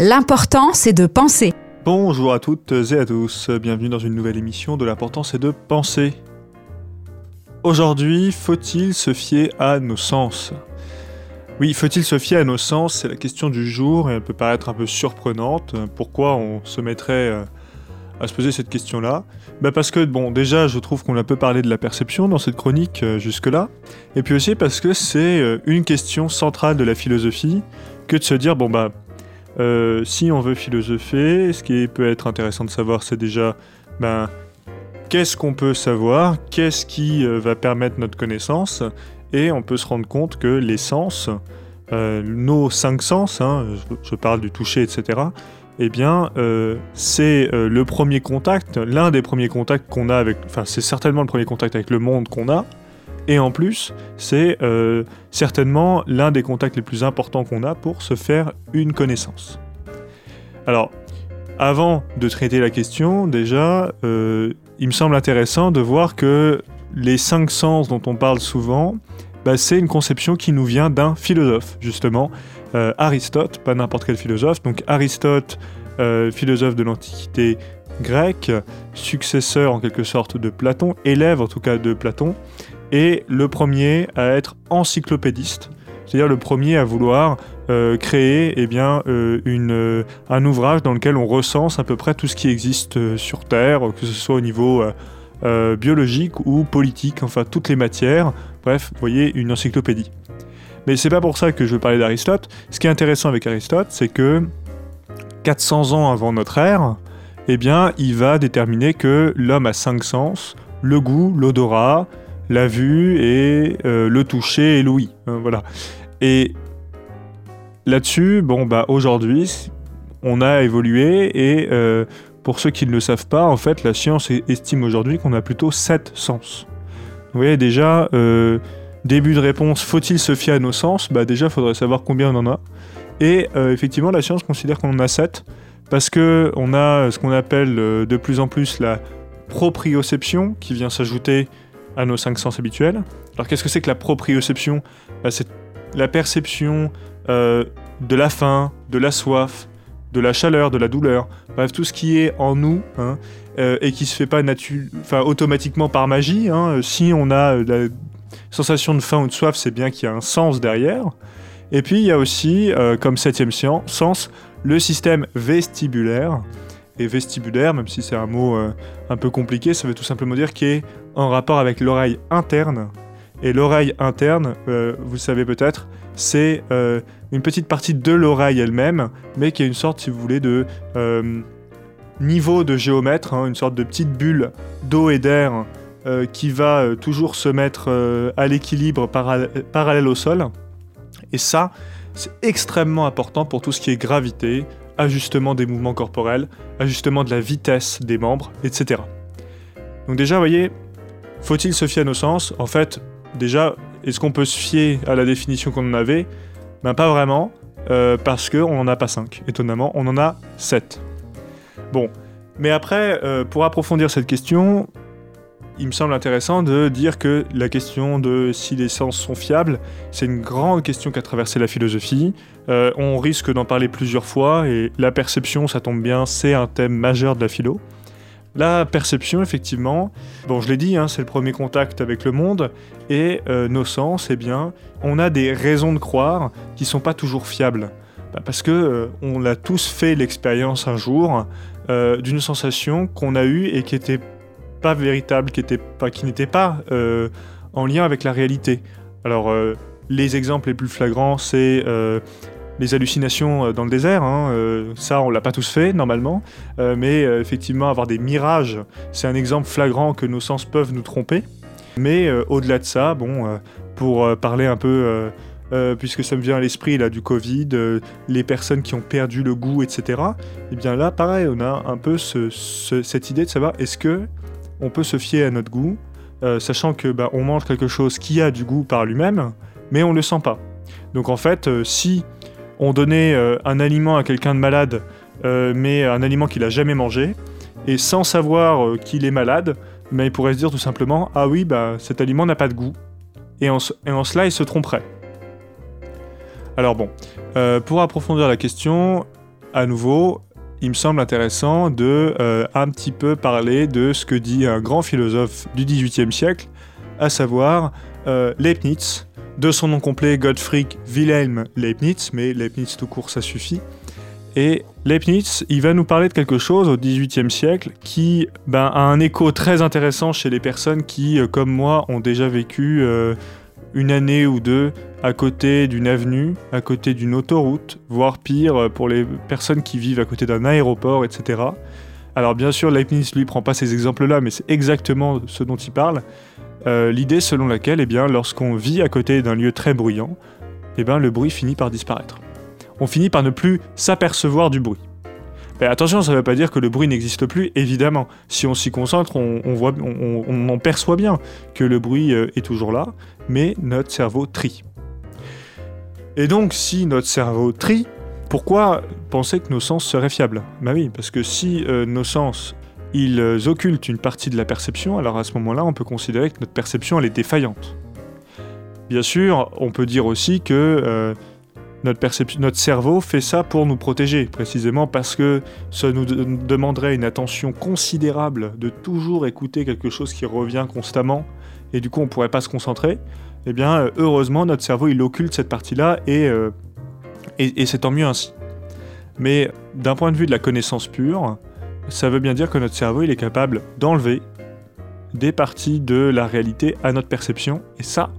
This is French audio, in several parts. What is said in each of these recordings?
L'important, c'est de penser. Bonjour à toutes et à tous, bienvenue dans une nouvelle émission de l'important c'est de penser. Aujourd'hui, faut-il se fier à nos sens? Oui, faut-il se fier à nos sens? C'est la question du jour et elle peut paraître un peu surprenante. Pourquoi on se mettrait euh, à se poser cette question-là? Bah Parce que, bon, déjà, je trouve qu'on a peu parlé de la perception dans cette chronique euh, jusque-là. Et puis aussi parce que c'est euh, une question centrale de la philosophie que de se dire, bon, bah, euh, si on veut philosopher, ce qui peut être intéressant de savoir, c'est déjà ben, qu'est-ce qu'on peut savoir, qu'est-ce qui euh, va permettre notre connaissance, et on peut se rendre compte que les sens, euh, nos cinq sens, hein, je, parle du toucher, etc., eh bien, c'est le premier contact, l'un des premiers contacts qu'on a avec, enfin, c'est certainement le premier contact avec le monde qu'on a, et en plus, c'est euh, certainement l'un des contacts les plus importants qu'on a pour se faire une connaissance. Alors, avant de traiter la question, déjà, euh, il me semble intéressant de voir que les cinq sens dont on parle souvent, bah, c'est une conception qui nous vient d'un philosophe, justement, euh, Aristote, pas n'importe quel philosophe. Donc Aristote, philosophe de l'Antiquité grecque, successeur en quelque sorte de Platon, élève en tout cas de Platon, et le premier à être encyclopédiste, c'est-à-dire le premier à vouloir euh, créer eh bien, euh, euh, un ouvrage dans lequel on recense à peu près tout ce qui existe sur Terre, que ce soit au niveau biologique ou politique, enfin toutes les matières. Bref, vous voyez, une encyclopédie. Mais c'est pas pour ça que je veux parler d'Aristote. Ce qui est intéressant avec Aristote, c'est que 400 ans avant notre ère, eh bien, il va déterminer que l'homme a cinq sens le goût, l'odorat, la vue et euh, le toucher et l'ouïe. Hein, voilà. Et là-dessus, bon, bah, aujourd'hui, on a évolué et euh, pour ceux qui ne le savent pas, en fait, la science estime aujourd'hui qu'on a plutôt sept sens. Vous voyez, déjà, euh, début de réponse, faut-il se fier à nos sens? Bah, déjà, il faudrait savoir combien on en a. Et effectivement, la science considère qu'on en a sept parce que on a ce qu'on appelle de plus en plus la proprioception qui vient s'ajouter à nos cinq sens habituels. Alors qu'est-ce que c'est que la proprioception bah, C'est la perception euh, de la faim, de la soif, de la chaleur, de la douleur, bref, tout ce qui est en nous hein, euh, et qui se fait pas enfin, automatiquement par magie. Hein. Si on a la sensation de faim ou de soif, c'est bien qu'il y a un sens derrière. Et puis il y a aussi, euh, comme septième sens, le système vestibulaire. Vestibulaire, même si c'est un mot un peu compliqué, ça veut tout simplement dire qu'il est en rapport avec l'oreille interne. Et l'oreille interne, euh, vous savez peut-être, c'est euh, une petite partie de l'oreille elle-même, mais qui est une sorte, si vous voulez, de euh, niveau de géomètre, hein, une sorte de petite bulle d'eau et d'air qui va toujours se mettre à l'équilibre parallèle au sol. Et ça, c'est extrêmement important pour tout ce qui est gravité, ajustement des mouvements corporels, ajustement de la vitesse des membres, etc. Donc déjà, vous voyez, faut-il se fier à nos sens? En fait, déjà, est-ce qu'on peut se fier à la définition qu'on en avait? Ben pas vraiment, euh, parce qu'on n'en a pas 5. Étonnamment, on en a 7. Bon, mais après, euh, pour approfondir cette question, il me semble intéressant de dire que la question de si les sens sont fiables, c'est une grande question qui a traversé la philosophie. Euh, on risque d'en parler plusieurs fois, et la perception, ça tombe bien, c'est un thème majeur de la philo. La perception, effectivement, bon, je l'ai dit, hein, c'est le premier contact avec le monde, et euh, nos sens, eh bien, on a des raisons de croire qui sont pas toujours fiables. Bah, parce que euh, on a tous fait l'expérience un jour d'une sensation qu'on a eue et qui n'était pas véritable, qui n'était pas en lien avec la réalité. Alors, les exemples les plus flagrants, c'est les hallucinations euh, dans le désert, hein, euh, ça on l'a pas tous fait normalement, euh, mais effectivement avoir des mirages, c'est un exemple flagrant que nos sens peuvent nous tromper. Mais au-delà de ça, bon, pour parler un peu, puisque ça me vient à l'esprit là du Covid, les personnes qui ont perdu le goût, etc. Et eh bien là, pareil, on a un peu cette idée de savoir est-ce que on peut se fier à notre goût, sachant que bah, on mange quelque chose qui a du goût par lui-même, mais on le sent pas. Donc en fait, si on donnait euh, un aliment à quelqu'un de malade, euh, mais un aliment qu'il a jamais mangé, et sans savoir euh, qu'il est malade, mais il pourrait se dire tout simplement Ah oui, bah, cet aliment n'a pas de goût. Et en, cela, il se tromperait. Alors bon, pour approfondir la question, à nouveau, il me semble intéressant de euh, un petit peu parler de ce que dit un grand philosophe du XVIIIe siècle, à savoir euh, Leibniz, de son nom complet Gottfried Wilhelm Leibniz, mais Leibniz tout court ça suffit. Et Leibniz, il va nous parler de quelque chose au XVIIIe siècle qui ben, a un écho très intéressant chez les personnes qui, euh, comme moi, ont déjà vécu une année ou deux à côté d'une avenue, à côté d'une autoroute, voire pire euh, pour les personnes qui vivent à côté d'un aéroport, etc. Alors bien sûr, Leibniz lui prend pas ces exemples-là, mais c'est exactement ce dont il parle. Euh, l'idée selon laquelle, eh bien, lorsqu'on vit à côté d'un lieu très bruyant, eh bien, le bruit finit par disparaître. On finit par ne plus s'apercevoir du bruit. Attention, ça ne veut pas dire que le bruit n'existe plus, évidemment. Si on s'y concentre, on, voit, on, en perçoit bien que le bruit euh, est toujours là, mais notre cerveau trie. Et donc, si notre cerveau trie, pourquoi penser que nos sens seraient fiables? Bah oui, parce que si euh, nos sens ils euh, occultent une partie de la perception, alors à ce moment-là, on peut considérer que notre perception elle est défaillante. Bien sûr, on peut dire aussi que notre, notre cerveau fait ça pour nous protéger, précisément parce que ça nous demanderait une attention considérable de toujours écouter quelque chose qui revient constamment, et du coup on ne pourrait pas se concentrer. Eh bien, euh, heureusement, notre cerveau il occulte cette partie-là, euh, et, et, c'est tant mieux ainsi. Mais d'un point de vue de la connaissance pure, ça veut bien dire que notre cerveau il est capable d'enlever des parties de la réalité à notre perception, et ça,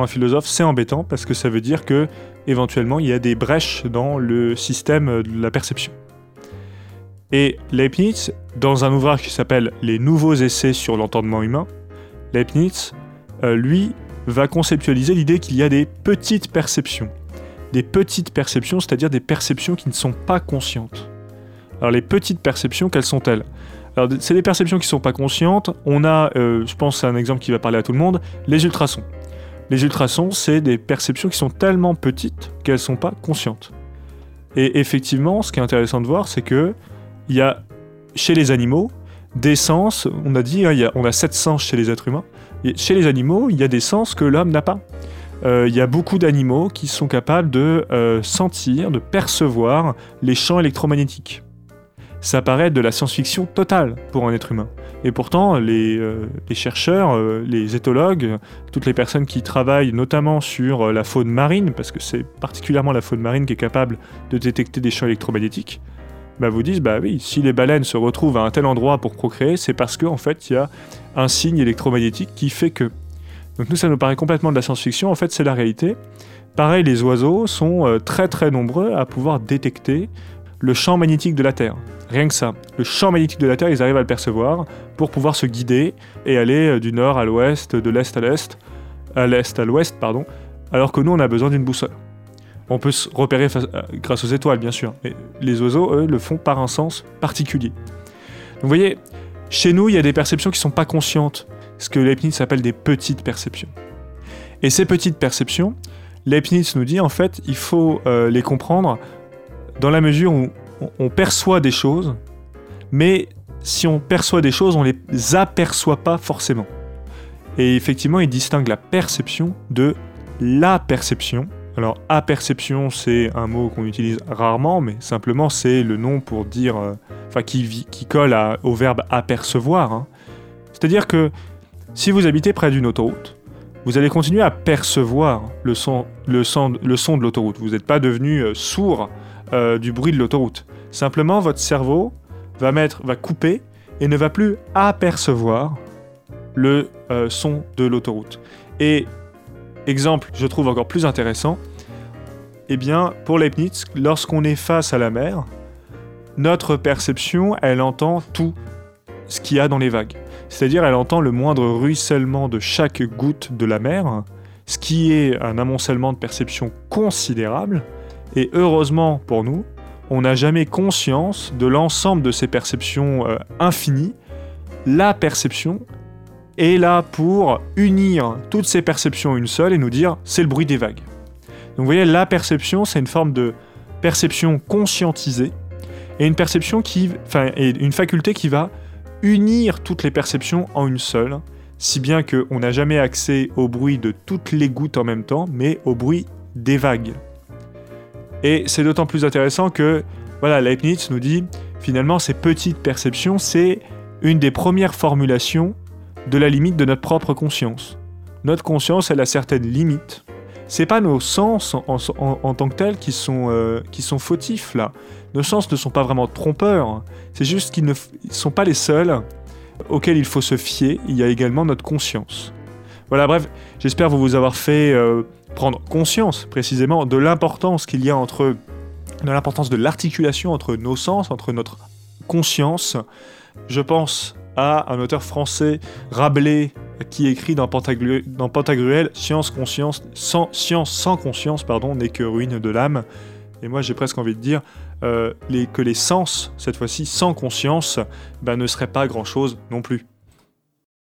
un philosophe, c'est embêtant parce que ça veut dire que éventuellement il y a des brèches dans le système de la perception. Et Leibniz, dans un ouvrage qui s'appelle Les nouveaux essais sur l'entendement humain, Leibniz, euh, lui, va conceptualiser l'idée qu'il y a des petites perceptions. Des petites perceptions, c'est-à-dire des perceptions qui ne sont pas conscientes. Alors les petites perceptions, quelles sont-elles? Alors c'est des perceptions qui ne sont pas conscientes. On a, euh, je pense c'est un exemple qui va parler à tout le monde, les ultrasons. Les ultrasons, c'est des perceptions qui sont tellement petites qu'elles ne sont pas conscientes. Et effectivement, ce qui est intéressant de voir, c'est que il y a chez les animaux des sens, on a dit, hein, a, on a sept sens chez les êtres humains, chez les animaux, il y a des sens que l'homme n'a pas. Euh, il y a beaucoup d'animaux qui sont capables de euh, sentir, de percevoir les champs électromagnétiques. Ça paraît de la science-fiction totale pour un être humain. Et pourtant, les, euh, chercheurs, euh, les éthologues, toutes les personnes qui travaillent notamment sur euh, la faune marine, parce que c'est particulièrement la faune marine qui est capable de détecter des champs électromagnétiques, bah vous disent bah oui, si les baleines se retrouvent à un tel endroit pour procréer, c'est parce qu'en en fait il y a un signe électromagnétique qui fait que. Donc nous ça nous paraît complètement de la science-fiction, en fait c'est la réalité. Pareil, les oiseaux sont très très nombreux à pouvoir détecter le champ magnétique de la Terre. Rien que ça. Le champ magnétique de la Terre, ils arrivent à le percevoir pour pouvoir se guider et aller euh, du nord à l'ouest, de l'est à l'est, à l'est à l'ouest, pardon, alors que nous, on a besoin d'une boussole. On peut se repérer euh, grâce aux étoiles, bien sûr, mais les oiseaux, eux, le font par un sens particulier. Donc, vous voyez, chez nous, il y a des perceptions qui ne sont pas conscientes, ce que Leibniz appelle des petites perceptions. Et ces petites perceptions, Leibniz nous dit, en fait, il faut euh, les comprendre dans la mesure où on perçoit des choses, mais si on perçoit des choses, on les aperçoit pas forcément. Et effectivement, il distingue la perception de la perception. Alors, aperception, c'est un mot qu'on utilise rarement, mais simplement c'est le nom pour dire, euh, enfin, qui, qui, colle au verbe apercevoir. Hein. C'est-à-dire que si vous habitez près d'une autoroute, vous allez continuer à percevoir le son, le son, le son de l'autoroute. Vous n'êtes pas devenu euh, sourd euh, du bruit de l'autoroute. Simplement, votre cerveau va, mettre, va couper et ne va plus apercevoir le euh, son de l'autoroute. Et exemple, je trouve encore plus intéressant, eh bien, pour Leibniz, lorsqu'on est face à la mer, notre perception, elle entend tout ce qu'il y a dans les vagues. C'est-à-dire, elle entend le moindre ruissellement de chaque goutte de la mer, ce qui est un amoncellement de perception considérable, et heureusement pour nous, on n'a jamais conscience de l'ensemble de ces perceptions euh, infinies. La perception est là pour unir toutes ces perceptions une seule et nous dire c'est le bruit des vagues. Donc vous voyez, la perception, c'est une forme de perception conscientisée et une perception qui, enfin, et une faculté qui va unir toutes les perceptions en une seule, si bien qu'on n'a jamais accès au bruit de toutes les gouttes en même temps, mais au bruit des vagues. Et c'est d'autant plus intéressant que Voilà, Leibniz nous dit, finalement, ces petites perceptions, c'est une des premières formulations de la limite de notre propre conscience. Notre conscience, elle a certaines limites. C'est pas nos sens en, tant que tels qui sont, euh, qui sont fautifs là. Nos sens ne sont pas vraiment trompeurs. C'est juste qu'ils ne sont pas les seuls auxquels il faut se fier. Il y a également notre conscience. Voilà, bref, j'espère vous vous avoir fait euh, prendre conscience précisément de l'importance qu'il y a entre de l'importance de l'articulation entre nos sens, entre notre conscience. Je pense à un auteur français, Rabelais, qui écrit dans, Pantagruel, Science, conscience, sans, Science conscience pardon, n'est que ruine de l'âme. Et moi j'ai presque envie de dire euh, que les sens, cette fois-ci sans conscience, ben, ne seraient pas grand-chose non plus.